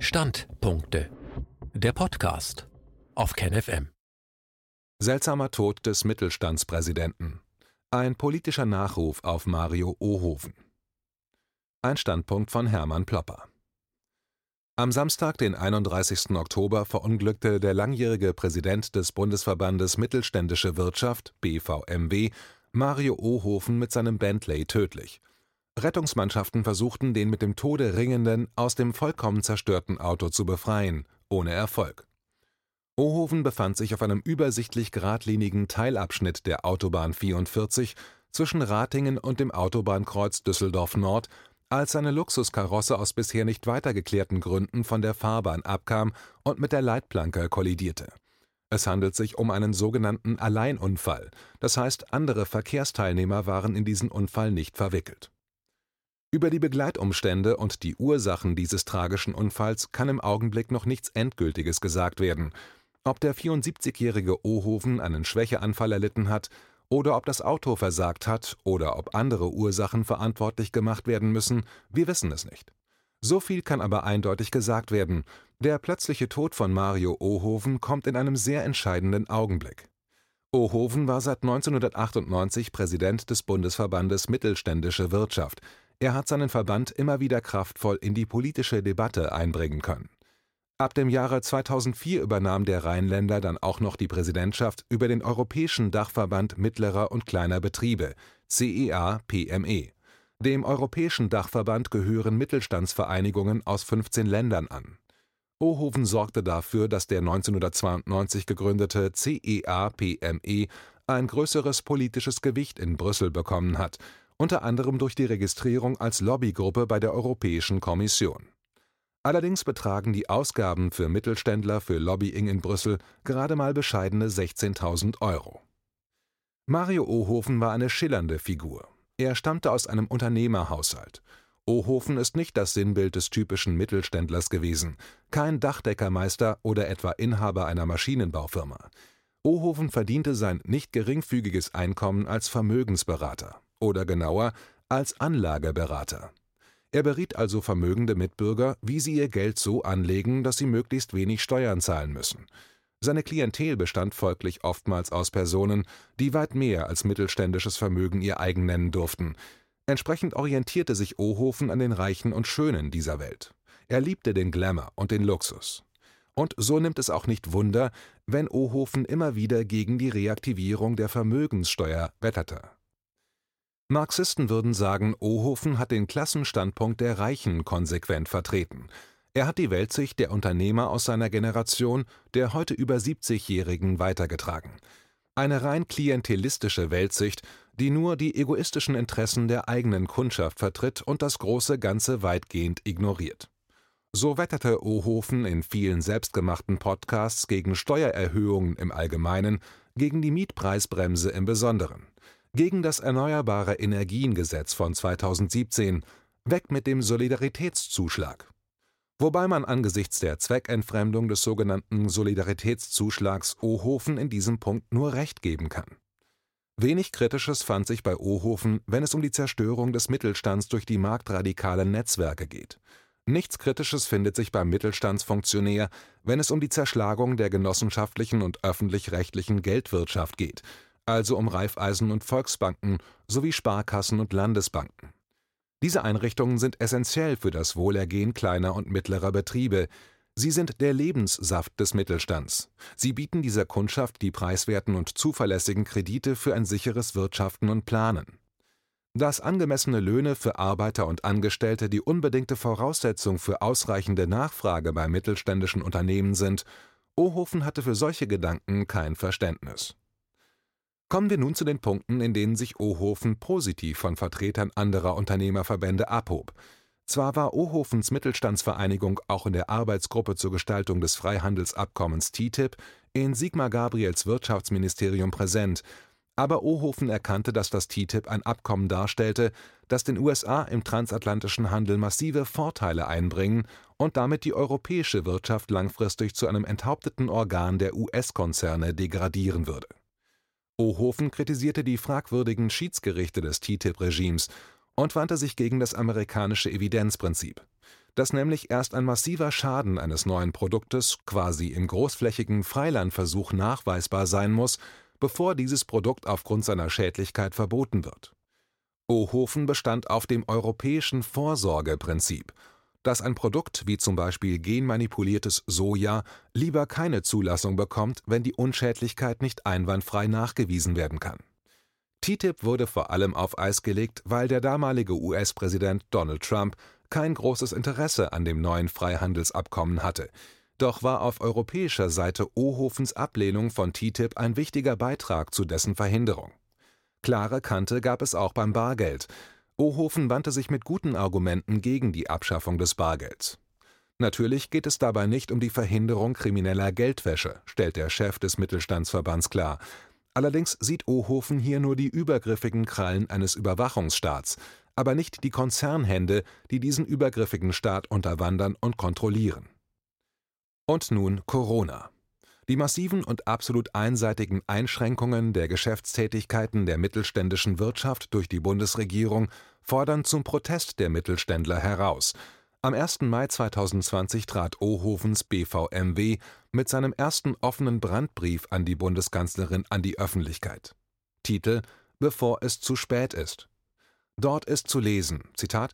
Standpunkte. Der Podcast auf KenFM. Seltsamer Tod des Mittelstandspräsidenten. Ein politischer Nachruf auf Mario Ohoven. Ein Standpunkt von Hermann Plopper. Am Samstag, den 31. Oktober, verunglückte der langjährige Präsident des Bundesverbandes Mittelständische Wirtschaft (BVMW), Mario Ohoven mit seinem Bentley tödlich. Rettungsmannschaften versuchten, den mit dem Tode Ringenden aus dem vollkommen zerstörten Auto zu befreien, ohne Erfolg. Ohoven befand sich auf einem übersichtlich geradlinigen Teilabschnitt der Autobahn 44 zwischen Ratingen und dem Autobahnkreuz Düsseldorf Nord, als seine Luxuskarosse aus bisher nicht weiter geklärten Gründen von der Fahrbahn abkam und mit der Leitplanke kollidierte. Es handelt sich um einen sogenannten Alleinunfall, das heißt andere Verkehrsteilnehmer waren in diesen Unfall nicht verwickelt über die Begleitumstände und die Ursachen dieses tragischen Unfalls kann im Augenblick noch nichts Endgültiges gesagt werden. Ob der 74-jährige Ohoven einen Schwächeanfall erlitten hat oder ob das Auto versagt hat oder ob andere Ursachen verantwortlich gemacht werden müssen, wir wissen es nicht. So viel kann aber eindeutig gesagt werden: Der plötzliche Tod von Mario Ohoven kommt in einem sehr entscheidenden Augenblick. Ohoven war seit 1998 Präsident des Bundesverbandes Mittelständische Wirtschaft er hat seinen Verband immer wieder kraftvoll in die politische Debatte einbringen können. Ab dem Jahre 2004 übernahm der Rheinländer dann auch noch die Präsidentschaft über den Europäischen Dachverband mittlerer und kleiner Betriebe (CEA-PME). Dem Europäischen Dachverband gehören Mittelstandsvereinigungen aus 15 Ländern an. Ohoven sorgte dafür, dass der 1992 gegründete CEA-PME ein größeres politisches Gewicht in Brüssel bekommen hat unter anderem durch die Registrierung als Lobbygruppe bei der Europäischen Kommission. Allerdings betragen die Ausgaben für Mittelständler für Lobbying in Brüssel gerade mal bescheidene 16.000 Euro. Mario Ohofen war eine schillernde Figur. Er stammte aus einem Unternehmerhaushalt. Ohofen ist nicht das Sinnbild des typischen Mittelständlers gewesen, kein Dachdeckermeister oder etwa Inhaber einer Maschinenbaufirma. Ohofen verdiente sein nicht geringfügiges Einkommen als Vermögensberater oder genauer als Anlageberater. Er beriet also vermögende Mitbürger, wie sie ihr Geld so anlegen, dass sie möglichst wenig Steuern zahlen müssen. Seine Klientel bestand folglich oftmals aus Personen, die weit mehr als mittelständisches Vermögen ihr eigen nennen durften. Entsprechend orientierte sich Ohofen an den Reichen und Schönen dieser Welt. Er liebte den Glamour und den Luxus. Und so nimmt es auch nicht Wunder, wenn Ohofen immer wieder gegen die Reaktivierung der Vermögenssteuer wetterte. Marxisten würden sagen, Ohofen hat den Klassenstandpunkt der Reichen konsequent vertreten. Er hat die Weltsicht der Unternehmer aus seiner Generation, der heute über 70-Jährigen, weitergetragen. Eine rein klientelistische Weltsicht, die nur die egoistischen Interessen der eigenen Kundschaft vertritt und das große Ganze weitgehend ignoriert. So wetterte Ohofen in vielen selbstgemachten Podcasts gegen Steuererhöhungen im Allgemeinen, gegen die Mietpreisbremse im Besonderen gegen das Erneuerbare Energiengesetz von 2017, weg mit dem Solidaritätszuschlag. Wobei man angesichts der Zweckentfremdung des sogenannten Solidaritätszuschlags Ohofen in diesem Punkt nur recht geben kann. Wenig Kritisches fand sich bei Ohofen, wenn es um die Zerstörung des Mittelstands durch die marktradikalen Netzwerke geht. Nichts Kritisches findet sich beim Mittelstandsfunktionär, wenn es um die Zerschlagung der genossenschaftlichen und öffentlich-rechtlichen Geldwirtschaft geht, also um Raiffeisen und Volksbanken sowie Sparkassen und Landesbanken. Diese Einrichtungen sind essentiell für das Wohlergehen kleiner und mittlerer Betriebe. Sie sind der Lebenssaft des Mittelstands. Sie bieten dieser Kundschaft die preiswerten und zuverlässigen Kredite für ein sicheres Wirtschaften und Planen. Dass angemessene Löhne für Arbeiter und Angestellte die unbedingte Voraussetzung für ausreichende Nachfrage bei mittelständischen Unternehmen sind, Ohofen hatte für solche Gedanken kein Verständnis. Kommen wir nun zu den Punkten, in denen sich Ohofen positiv von Vertretern anderer Unternehmerverbände abhob. Zwar war Ohofens Mittelstandsvereinigung auch in der Arbeitsgruppe zur Gestaltung des Freihandelsabkommens TTIP in Sigmar Gabriels Wirtschaftsministerium präsent, aber Ohofen erkannte, dass das TTIP ein Abkommen darstellte, das den USA im transatlantischen Handel massive Vorteile einbringen und damit die europäische Wirtschaft langfristig zu einem enthaupteten Organ der US-Konzerne degradieren würde Ohofen kritisierte die fragwürdigen Schiedsgerichte des TTIP-Regimes und wandte sich gegen das amerikanische Evidenzprinzip. dass nämlich erst ein massiver Schaden eines neuen Produktes quasi im großflächigen Freilandversuch nachweisbar sein muss, bevor dieses Produkt aufgrund seiner Schädlichkeit verboten wird. Ohofen bestand auf dem europäischen Vorsorgeprinzip, dass ein Produkt wie zum Beispiel genmanipuliertes Soja lieber keine Zulassung bekommt, wenn die Unschädlichkeit nicht einwandfrei nachgewiesen werden kann. TTIP wurde vor allem auf Eis gelegt, weil der damalige US-Präsident Donald Trump kein großes Interesse an dem neuen Freihandelsabkommen hatte. Doch war auf europäischer Seite Ohofens Ablehnung von TTIP ein wichtiger Beitrag zu dessen Verhinderung. Klare Kante gab es auch beim Bargeld. Ohofen wandte sich mit guten Argumenten gegen die Abschaffung des Bargelds. Natürlich geht es dabei nicht um die Verhinderung krimineller Geldwäsche, stellt der Chef des Mittelstandsverbands klar. Allerdings sieht Ohofen hier nur die übergriffigen Krallen eines Überwachungsstaats, aber nicht die Konzernhände, die diesen übergriffigen Staat unterwandern und kontrollieren. Und nun Corona. Die massiven und absolut einseitigen Einschränkungen der Geschäftstätigkeiten der mittelständischen Wirtschaft durch die Bundesregierung fordern zum Protest der Mittelständler heraus. Am 1. Mai 2020 trat Ohofens BVMW mit seinem ersten offenen Brandbrief an die Bundeskanzlerin an die Öffentlichkeit. Titel Bevor es zu spät ist. Dort ist zu lesen, Zitat,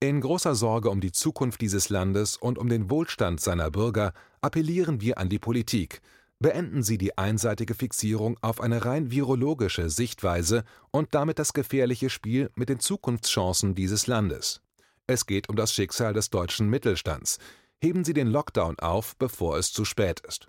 in großer Sorge um die Zukunft dieses Landes und um den Wohlstand seiner Bürger appellieren wir an die Politik. Beenden Sie die einseitige Fixierung auf eine rein virologische Sichtweise und damit das gefährliche Spiel mit den Zukunftschancen dieses Landes. Es geht um das Schicksal des deutschen Mittelstands. Heben Sie den Lockdown auf, bevor es zu spät ist.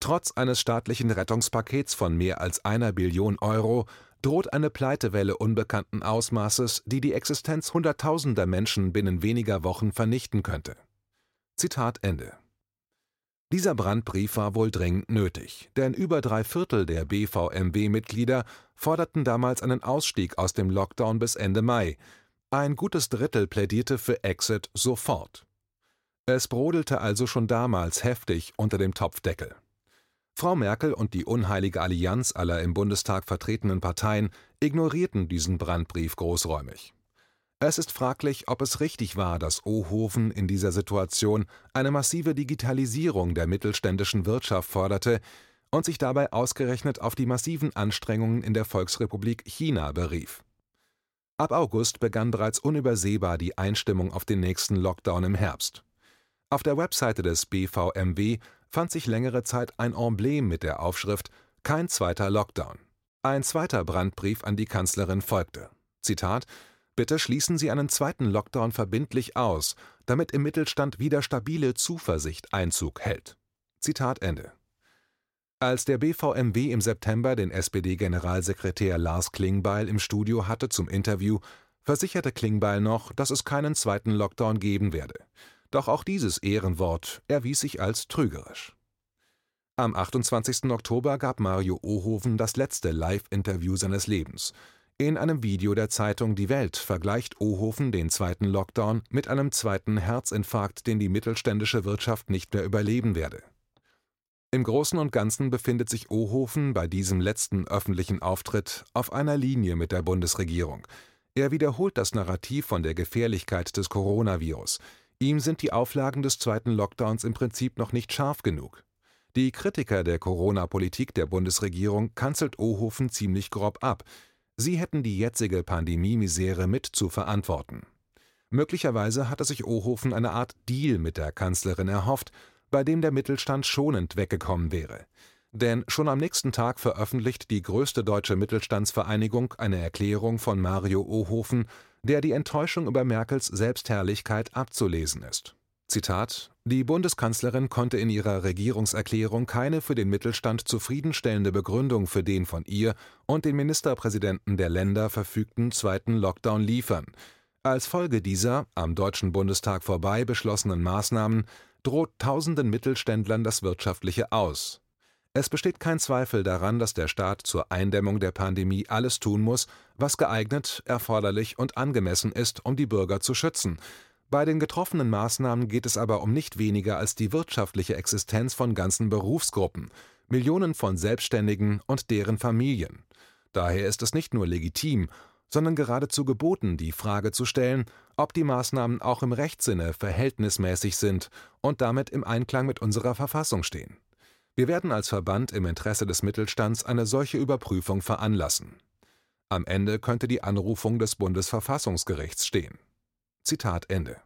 Trotz eines staatlichen Rettungspakets von mehr als einer Billion Euro droht eine Pleitewelle unbekannten Ausmaßes, die die Existenz Hunderttausender Menschen binnen weniger Wochen vernichten könnte. Zitat Ende. Dieser Brandbrief war wohl dringend nötig, denn über drei Viertel der BVMW-Mitglieder forderten damals einen Ausstieg aus dem Lockdown bis Ende Mai. Ein gutes Drittel plädierte für Exit sofort. Es brodelte also schon damals heftig unter dem Topfdeckel. Frau Merkel und die unheilige Allianz aller im Bundestag vertretenen Parteien ignorierten diesen Brandbrief großräumig. Es ist fraglich, ob es richtig war, dass Ohofen in dieser Situation eine massive Digitalisierung der mittelständischen Wirtschaft forderte und sich dabei ausgerechnet auf die massiven Anstrengungen in der Volksrepublik China berief. Ab August begann bereits unübersehbar die Einstimmung auf den nächsten Lockdown im Herbst. Auf der Webseite des BVMW fand sich längere Zeit ein Emblem mit der Aufschrift Kein zweiter Lockdown. Ein zweiter Brandbrief an die Kanzlerin folgte. Zitat Bitte schließen Sie einen zweiten Lockdown verbindlich aus, damit im Mittelstand wieder stabile Zuversicht Einzug hält. Zitat Ende. Als der BVMW im September den SPD-Generalsekretär Lars Klingbeil im Studio hatte zum Interview, versicherte Klingbeil noch, dass es keinen zweiten Lockdown geben werde. Doch auch dieses Ehrenwort erwies sich als trügerisch. Am 28. Oktober gab Mario Ohoven das letzte Live-Interview seines Lebens. In einem Video der Zeitung Die Welt vergleicht Ohoven den zweiten Lockdown mit einem zweiten Herzinfarkt, den die mittelständische Wirtschaft nicht mehr überleben werde. Im Großen und Ganzen befindet sich Ohoven bei diesem letzten öffentlichen Auftritt auf einer Linie mit der Bundesregierung. Er wiederholt das Narrativ von der Gefährlichkeit des Coronavirus. Ihm sind die Auflagen des zweiten Lockdowns im Prinzip noch nicht scharf genug. Die Kritiker der Corona-Politik der Bundesregierung kanzelt Ohofen ziemlich grob ab. Sie hätten die jetzige Pandemie-Misere mit zu verantworten. Möglicherweise hatte sich Ohofen eine Art Deal mit der Kanzlerin erhofft, bei dem der Mittelstand schonend weggekommen wäre. Denn schon am nächsten Tag veröffentlicht die größte deutsche Mittelstandsvereinigung eine Erklärung von Mario Ohofen, der die Enttäuschung über Merkels Selbstherrlichkeit abzulesen ist. Zitat Die Bundeskanzlerin konnte in ihrer Regierungserklärung keine für den Mittelstand zufriedenstellende Begründung für den von ihr und den Ministerpräsidenten der Länder verfügten zweiten Lockdown liefern. Als Folge dieser am Deutschen Bundestag vorbei beschlossenen Maßnahmen droht tausenden Mittelständlern das wirtschaftliche Aus. Es besteht kein Zweifel daran, dass der Staat zur Eindämmung der Pandemie alles tun muss, was geeignet, erforderlich und angemessen ist, um die Bürger zu schützen. Bei den getroffenen Maßnahmen geht es aber um nicht weniger als die wirtschaftliche Existenz von ganzen Berufsgruppen, Millionen von Selbstständigen und deren Familien. Daher ist es nicht nur legitim, sondern geradezu geboten, die Frage zu stellen, ob die Maßnahmen auch im Rechtssinne verhältnismäßig sind und damit im Einklang mit unserer Verfassung stehen. Wir werden als Verband im Interesse des Mittelstands eine solche Überprüfung veranlassen. Am Ende könnte die Anrufung des Bundesverfassungsgerichts stehen. Zitat Ende.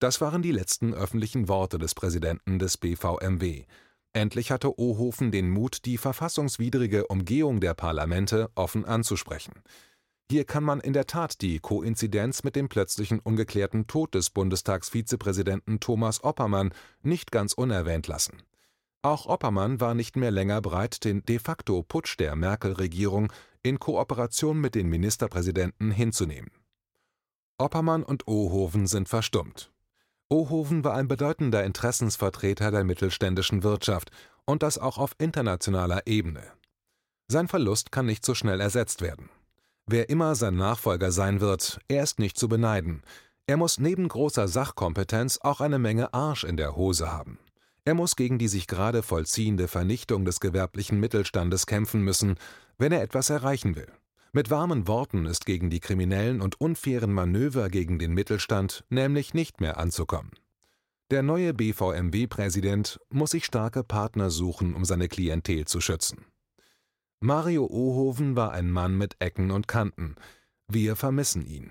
Das waren die letzten öffentlichen Worte des Präsidenten des BVMW. Endlich hatte Ohofen den Mut, die verfassungswidrige Umgehung der Parlamente offen anzusprechen. Hier kann man in der Tat die Koinzidenz mit dem plötzlichen ungeklärten Tod des Bundestagsvizepräsidenten Thomas Oppermann nicht ganz unerwähnt lassen. Auch Oppermann war nicht mehr länger bereit, den de facto Putsch der Merkel-Regierung in Kooperation mit den Ministerpräsidenten hinzunehmen. Oppermann und Ohoven sind verstummt. Ohoven war ein bedeutender Interessensvertreter der mittelständischen Wirtschaft und das auch auf internationaler Ebene. Sein Verlust kann nicht so schnell ersetzt werden. Wer immer sein Nachfolger sein wird, er ist nicht zu beneiden. Er muss neben großer Sachkompetenz auch eine Menge Arsch in der Hose haben. Er muss gegen die sich gerade vollziehende Vernichtung des gewerblichen Mittelstandes kämpfen müssen, wenn er etwas erreichen will. Mit warmen Worten ist gegen die kriminellen und unfairen Manöver gegen den Mittelstand nämlich nicht mehr anzukommen. Der neue BVMW-Präsident muss sich starke Partner suchen, um seine Klientel zu schützen. Mario Ohoven war ein Mann mit Ecken und Kanten. Wir vermissen ihn.